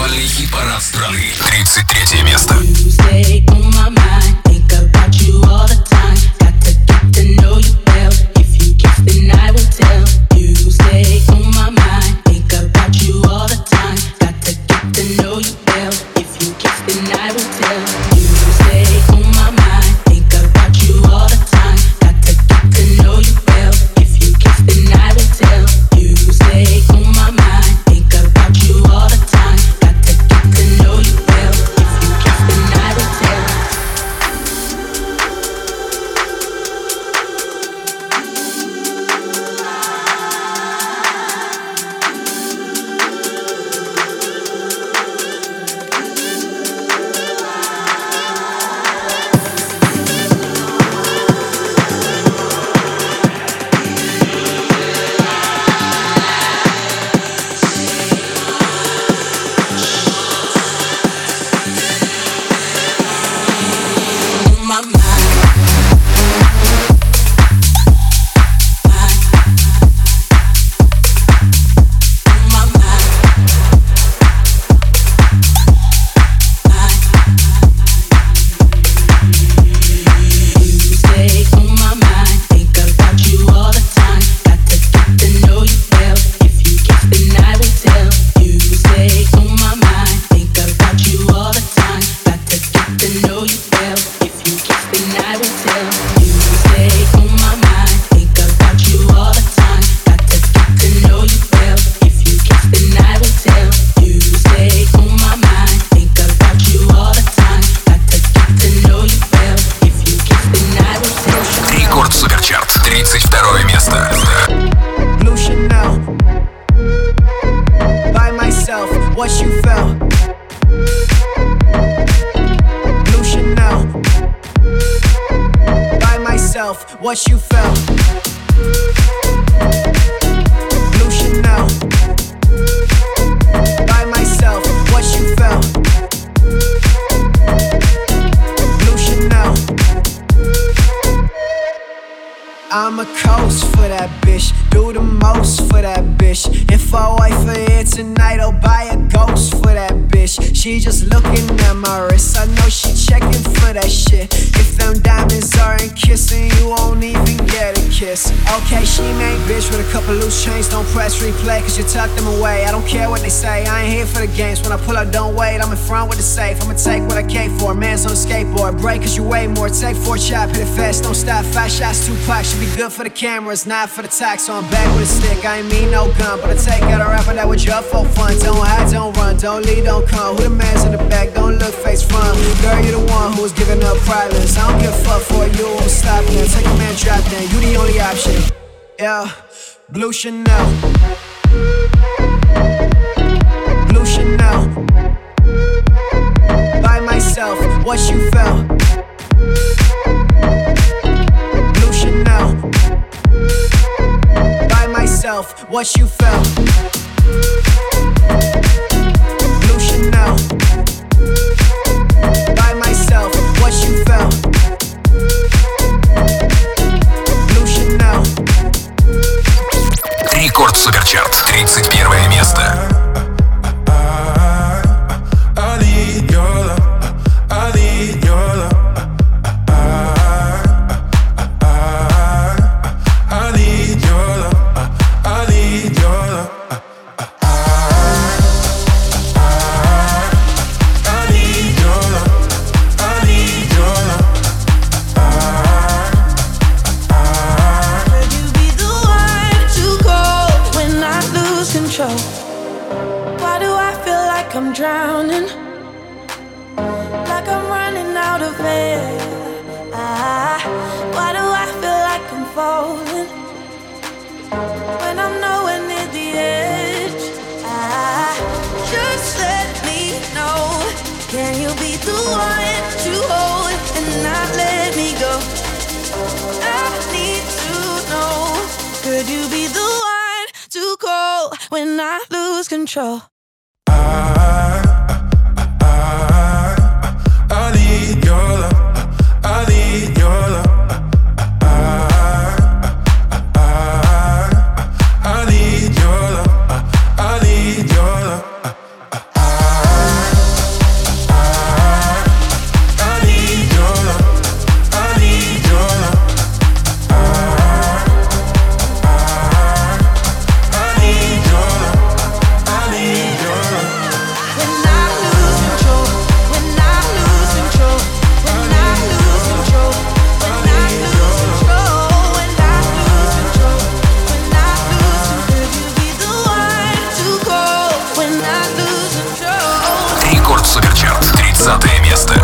танцевальный хит-парад страны. 33 место. press replay, cause you tuck them away. I don't care what they say, I ain't here for the games. When I pull up, don't wait, I'm in front with the safe. I'ma take what I came for. Man's on a skateboard, break cause you weigh more. Take four chop, hit it fast, don't stop. Five shots, two packs, should be good for the cameras, not for the tax. So I'm back with a stick, I ain't mean no gun. But I take out a rapper that was you for fun. Don't hide, don't run, don't leave, don't come. Who the man's in the back, don't look face front. Girl, you the one who's giving up violence. I don't give a fuck for you, I'm stopping. Take a man, drop down, you the only option. Yeah. Blue Chanel. Blue Chanel. By myself, what you felt. Blue Chanel. By myself, what you felt. Blue Chanel. By myself, what you felt. 20 место.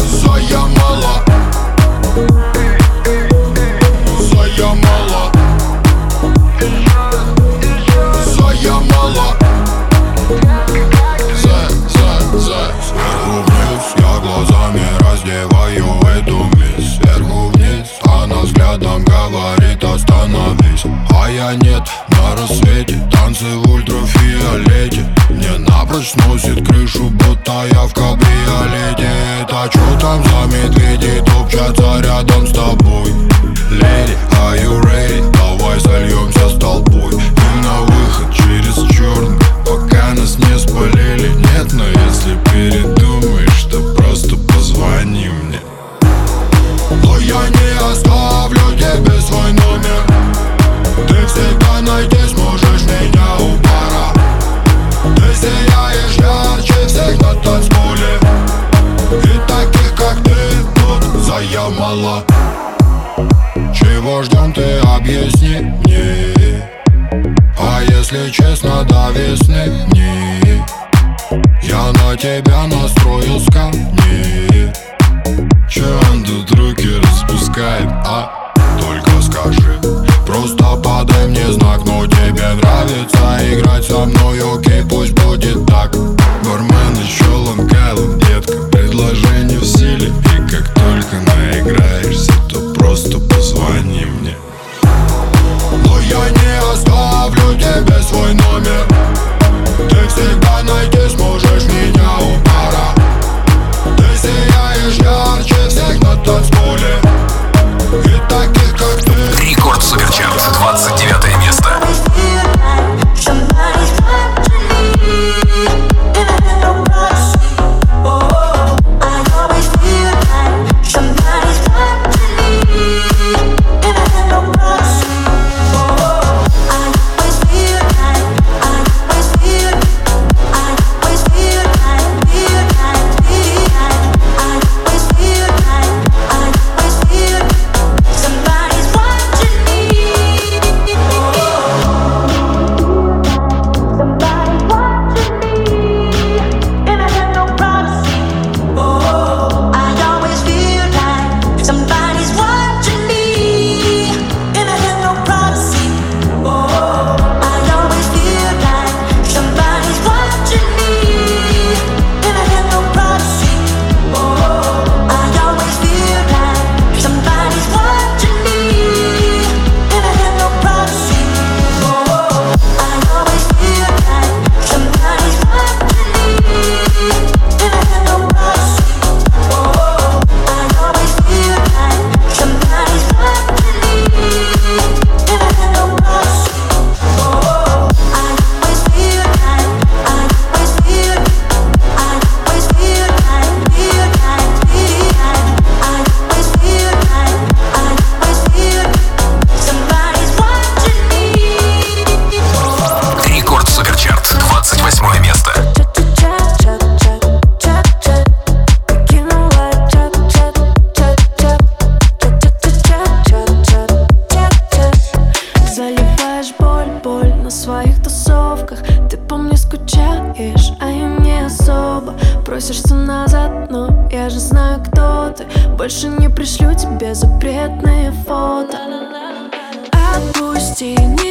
Зоя мало. Зоя мало. Зоя мало. За, за, за. Сверху вниз я глазами раздеваю эту мисс. Сверху вниз она взглядом говорит остановись, а я нет рассвете Танцы в ультрафиолете Мне напрочь сносит крышу, будто я в кабриолете Это чё там за медведи топчатся рядом с тобой? Леди, are you ready? Давай сольемся с толпой Мы на выход через черный мало. Чего ждем, ты объясни мне. А если честно, до весны мне Я на тебя настроил скамни Че он тут руки распускает, а? Только скажи. Просто подай мне знак, но тебе нравится играть со мной, окей, пусть будет так. Бармен еще ломкайлом, детка, предложение в силе наиграешься, то просто позвони мне. Но я не оставлю тебе свой номер. больше не пришлю тебе запретные фото. Отпусти, не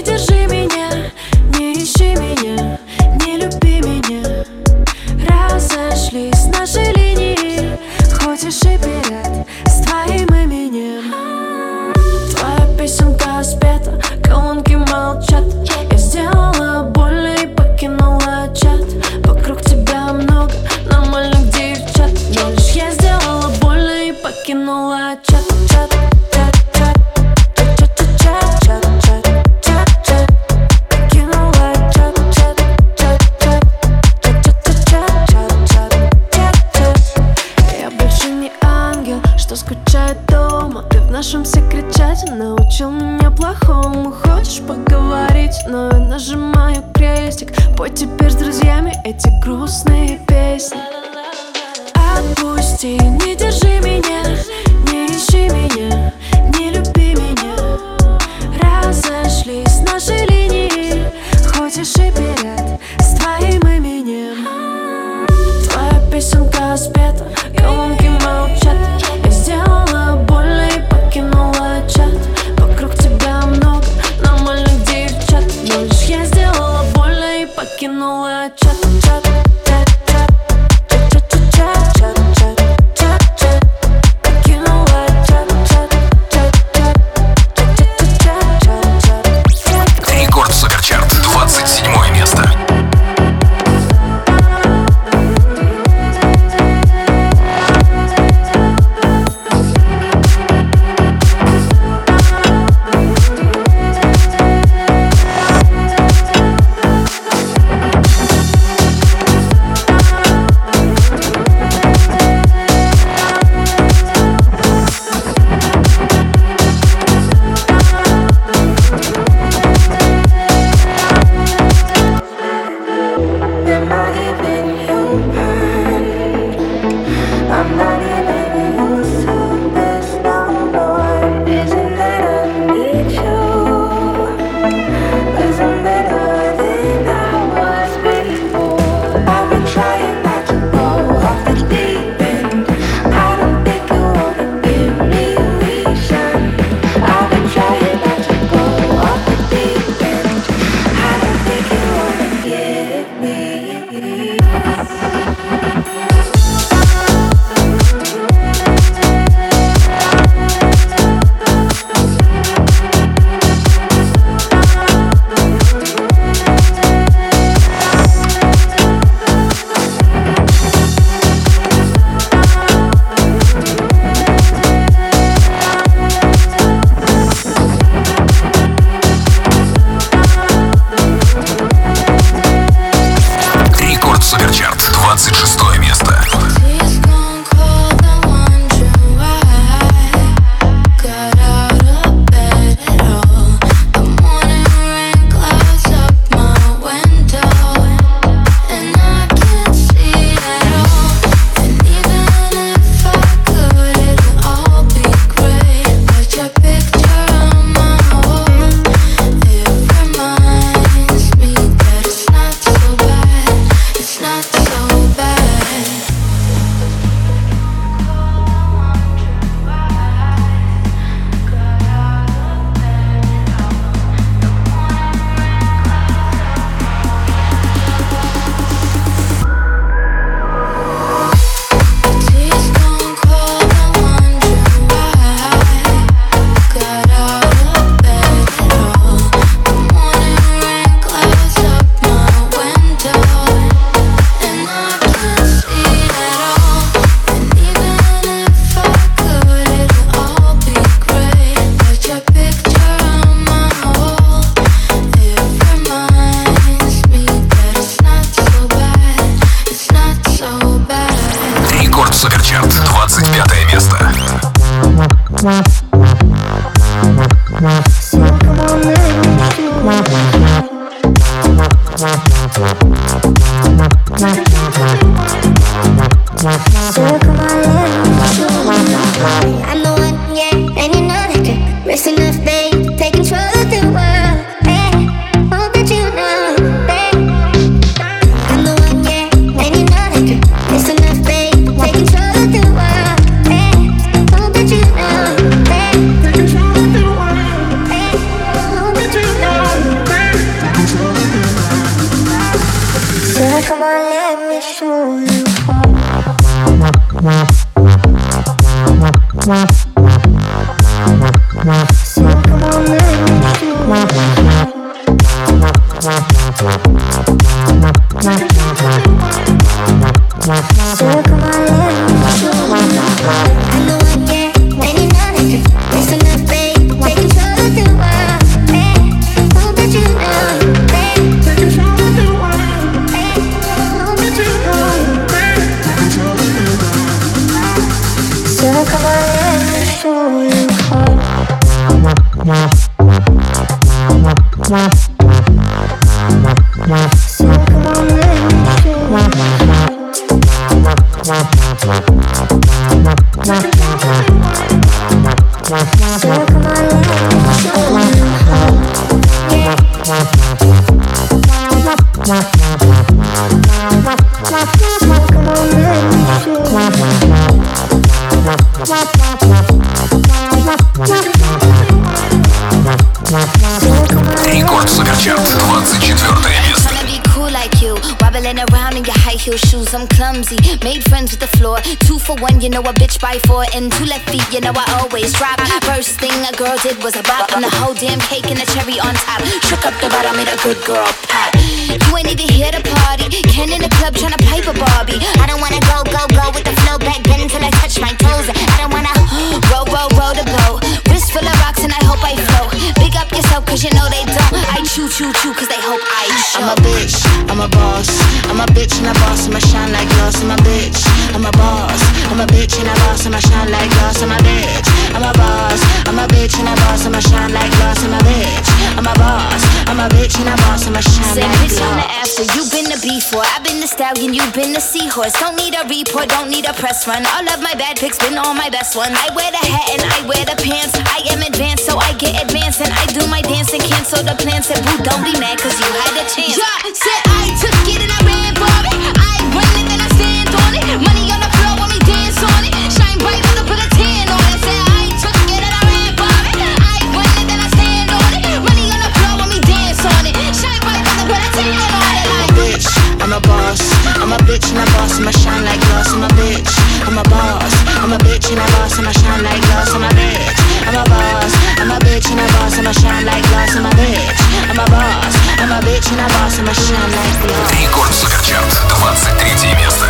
did was a bop. And the whole damn cake and the cherry on top. Shook up the bottom, made a good girl a bitch and I bought some a shine. Say bitch, on the after, you been the before. I've been the stallion, you been the seahorse. Don't need a report, don't need a press run. All of my bad pics been all my best ones. I wear the hat and I wear the pants. I am advanced, so I get advanced. And I do my dance and cancel the plans. And boo, don't be mad, cause you had a chance. Yeah, said I took it and I ran for it. bitch and a boss, and I shine like glass. I'm a bitch, I'm a boss. I'm a bitch and a boss, and I shine like glass. I'm a bitch, I'm a boss. I'm a bitch and a boss, and I shine like glass. I'm a bitch, I'm a boss. I'm a bitch and a boss, and I shine like glass. Рекорд Суперчарт, 23 место.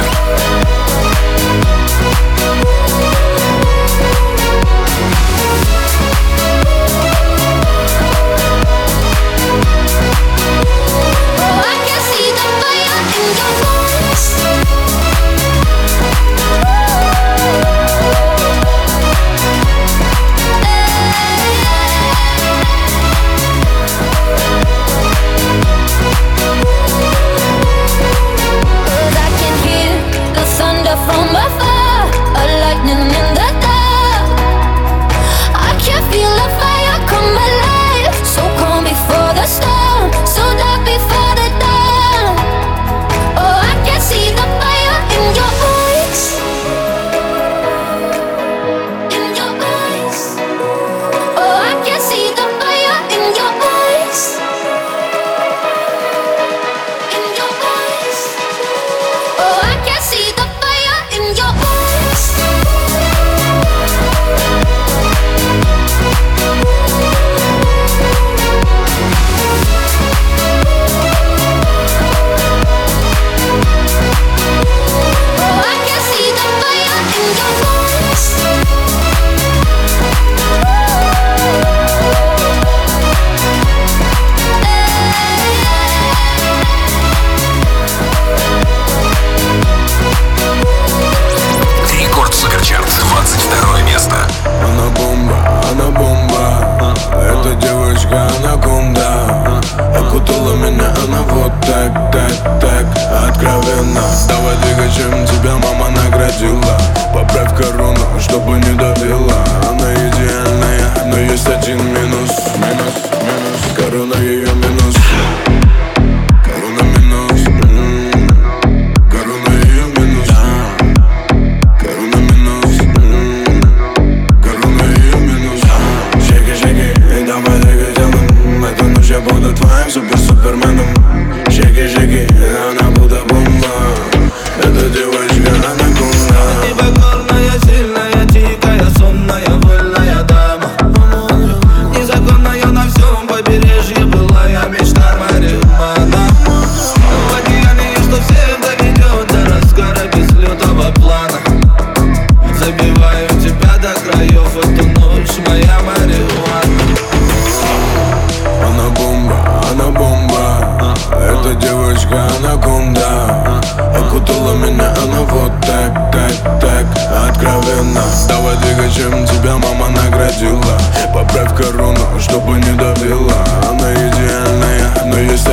Мама наградила. Поправь корону, чтобы не давила. Она идеальная, но есть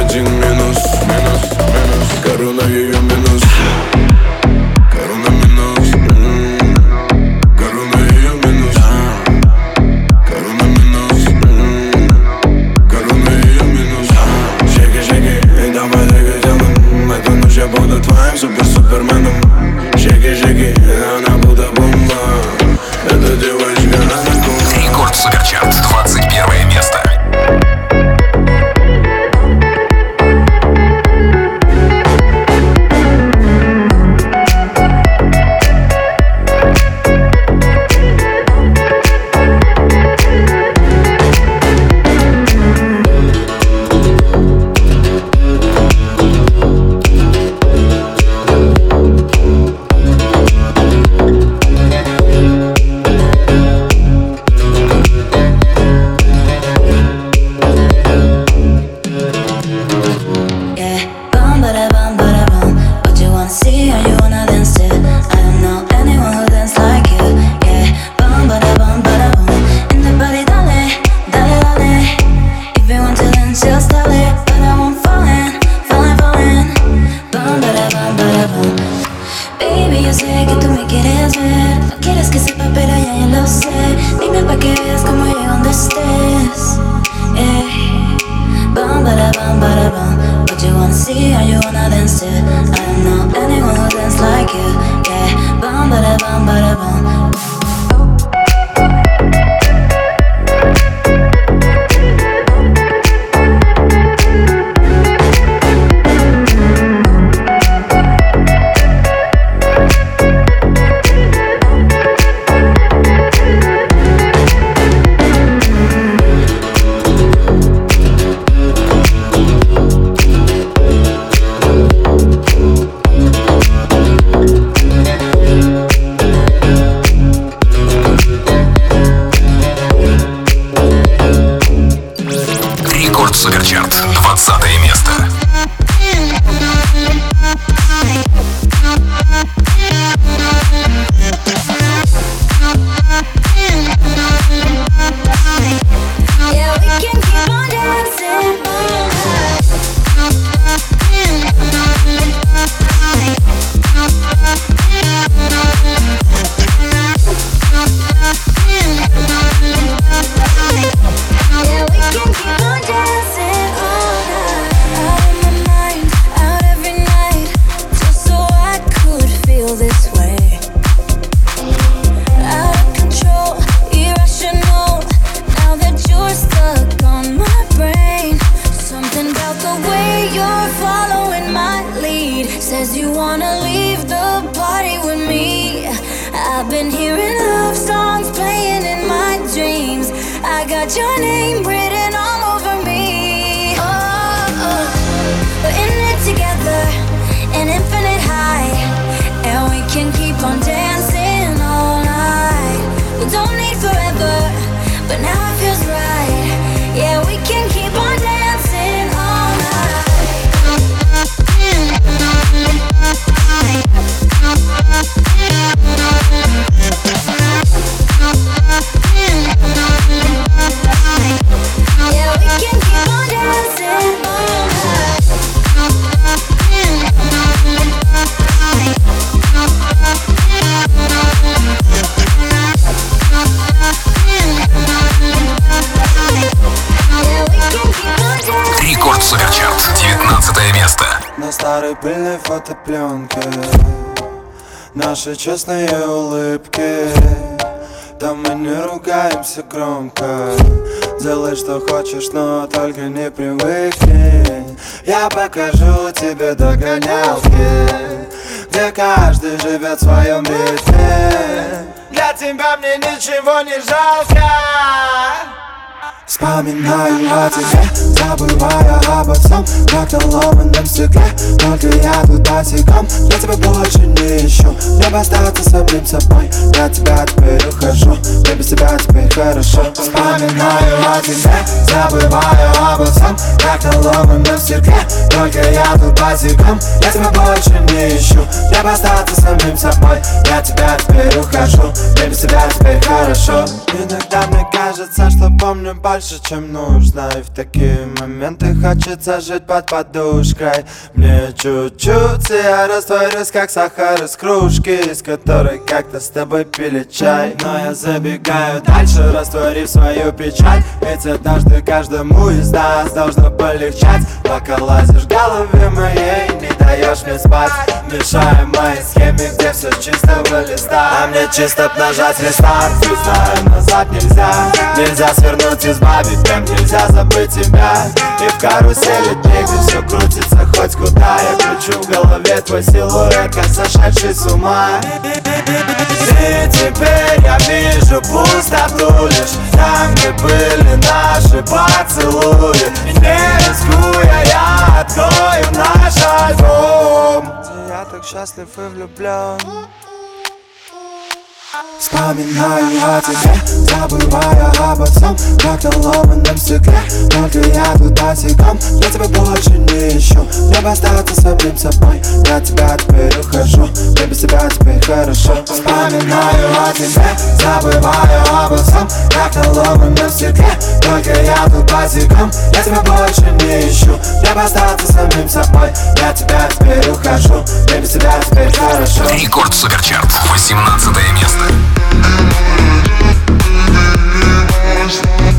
Наши честные улыбки. Там мы не ругаемся громко. Делай, что хочешь, но только не привыкни. Я покажу тебе догонялки Где каждый живет в своем ритме. Для тебя мне ничего не жалко Вспоминаю о тебе, забывая обо всем Как на ломаном стекле, только я тут босиком Я тебя больше не ищу, мне бы остаться самим собой Я тебя теперь ухожу, мне без тебя теперь хорошо. Вспоминаю о тебе, забывая обо всем Как на ломаном стекле, только я тут босиком Я тебя больше не ищу, мне бы остаться самим собой Я тебя теперь ухожу, мне без тебя теперь хорошо. Иногда мне кажется, что помню больше больше, чем нужно. И в такие моменты хочется жить под подушкой. Мне чуть-чуть, и я растворюсь, как сахар из кружки Из которой как-то с тобой пили чай. Но я забегаю дальше, растворив свою печаль Ведь однажды каждому из нас должно полегчать. Пока лазишь в голове моей, не даешь мне спать. Мешая моей схеме, где все чисто листа А мне чисто нажать рестарт, знаю, назад нельзя. Нельзя свернуть из избавить Прям нельзя забыть тебя. И в карусели где все крутится хоть куда. Я кручу в голове твой силуэт, как сошедший с ума. И теперь я вижу пустоту лишь Там, где были наши поцелуи. Не рискуя, я открою наш альбом. Я так счастлив и влюблен Вспоминаю о тебе, забывая обо всем Как на ломаном стекле, только я тут босиком. Я тебя больше не ищу, мне бы остаться самим собой. Я тебя теперь ухожу, мне без тебя теперь хорошо. Вспоминаю о тебе, забываю обо всем Как на ломаном стекле, только я тут босиком. Я тебя больше не ищу, мне бы остаться самим собой. Я тебя теперь ухожу, мне без тебя теперь хорошо. Рекорд Суперчарт, 18 место Stop.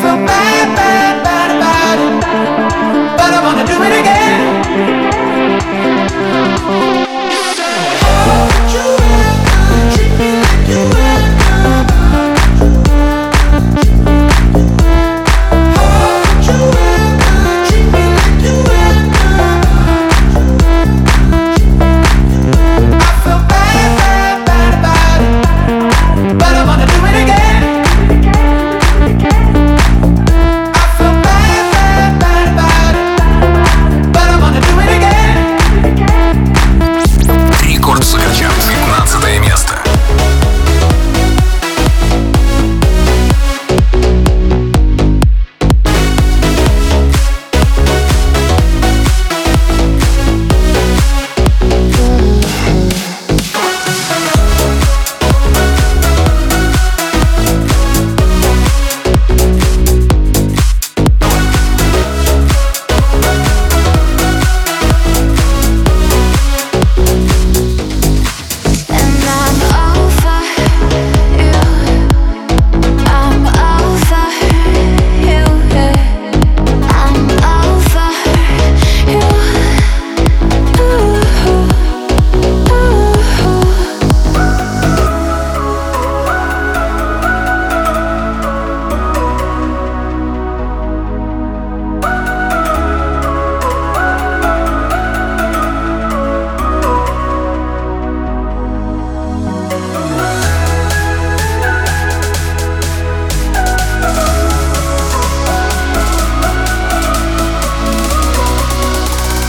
feel bad.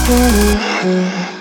Mm-hmm.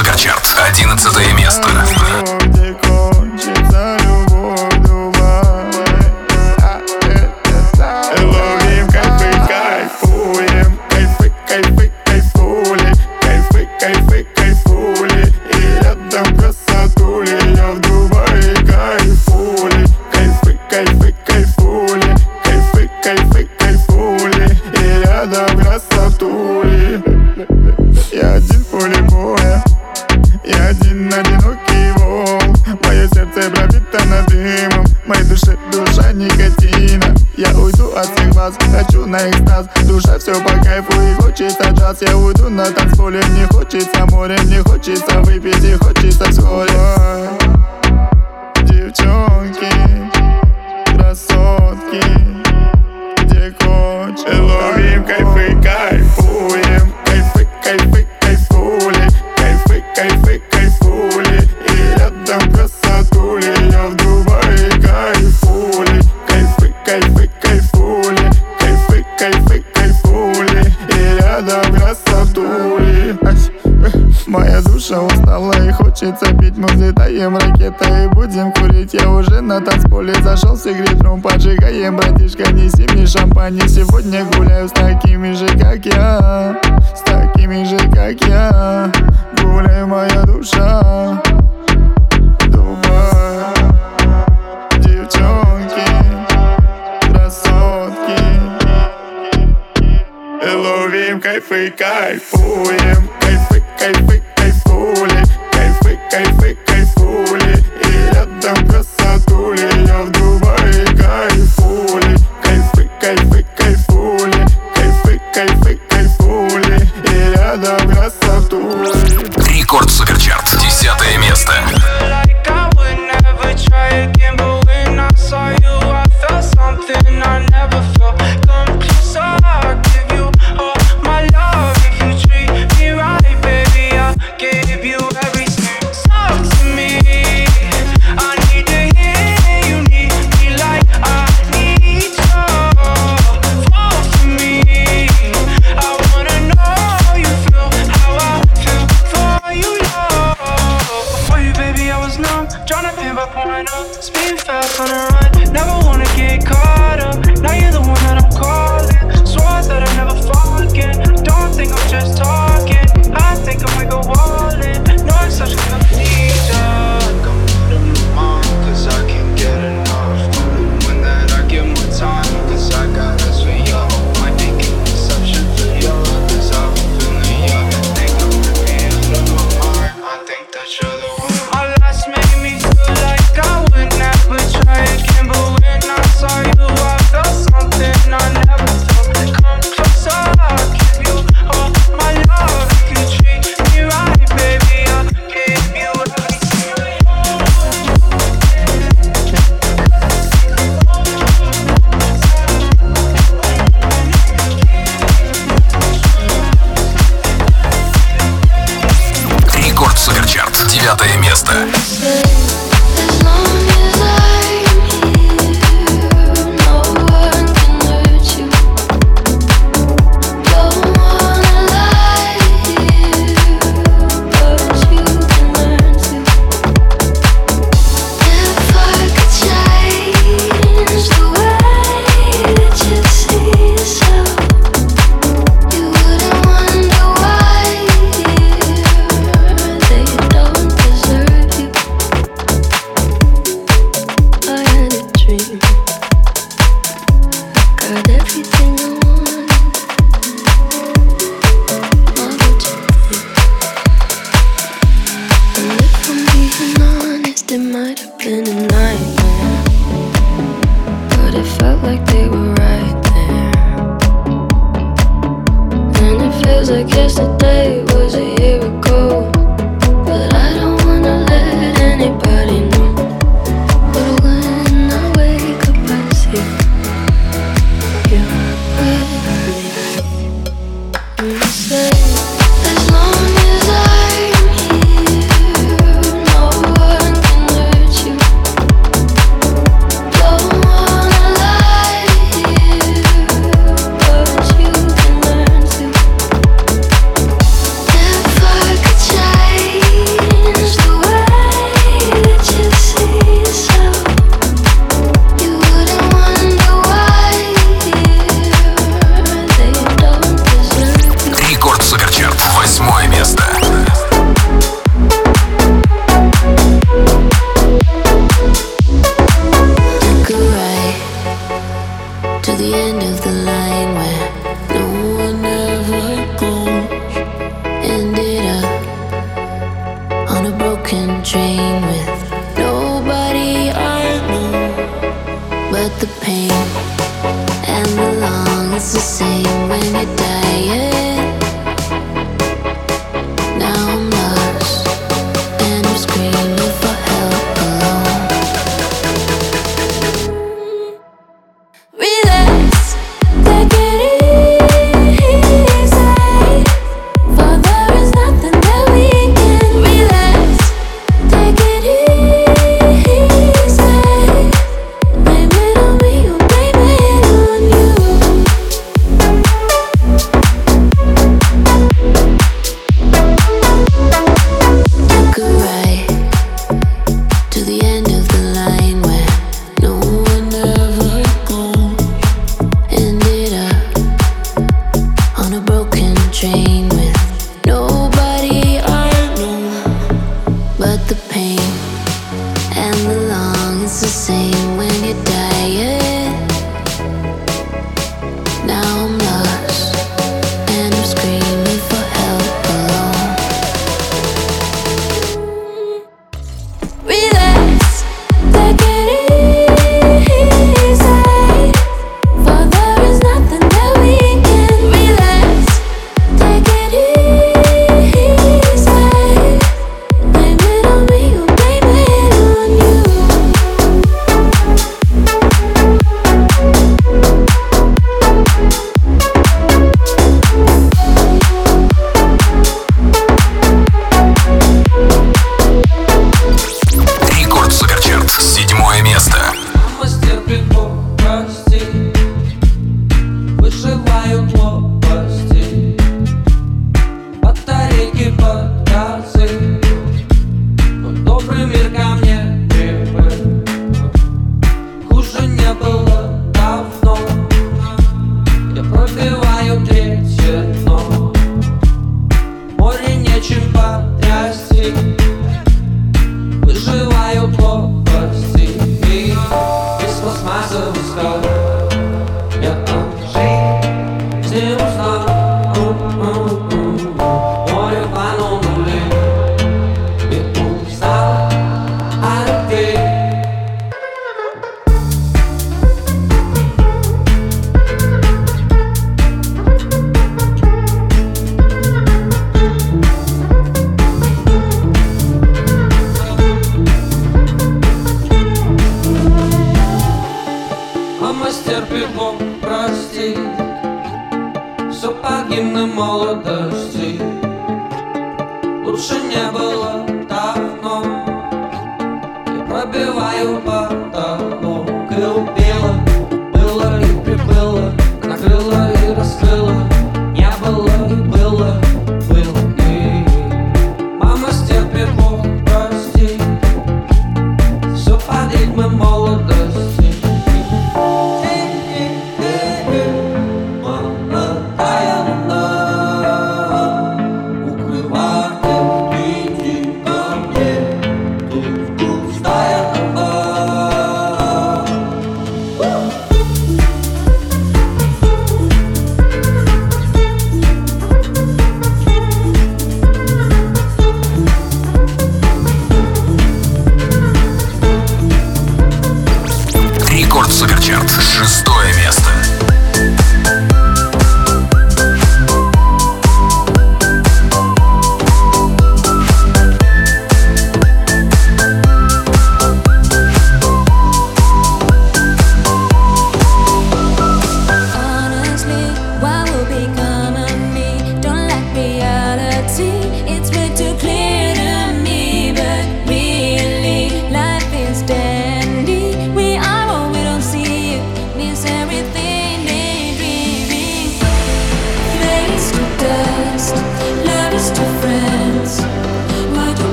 Суперчарт. 11 место. кайфы, кайфуем Кайфы, кайфы, кайфули Кайфы, кайфы, кайфули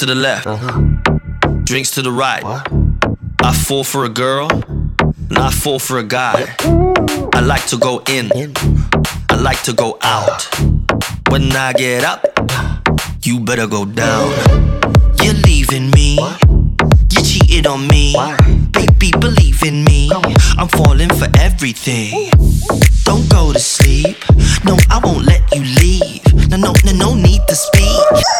to the left, uh-huh. drinks to the right. What? I fall for a girl, and I fall for a guy. I like to go in, I like to go out. When I get up, you better go down. You're leaving me, what? you cheated on me. Why? Baby, believe in me, I'm falling for everything. Don't go to sleep, no, I won't let you leave. No, no, no, no need to speak.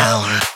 power.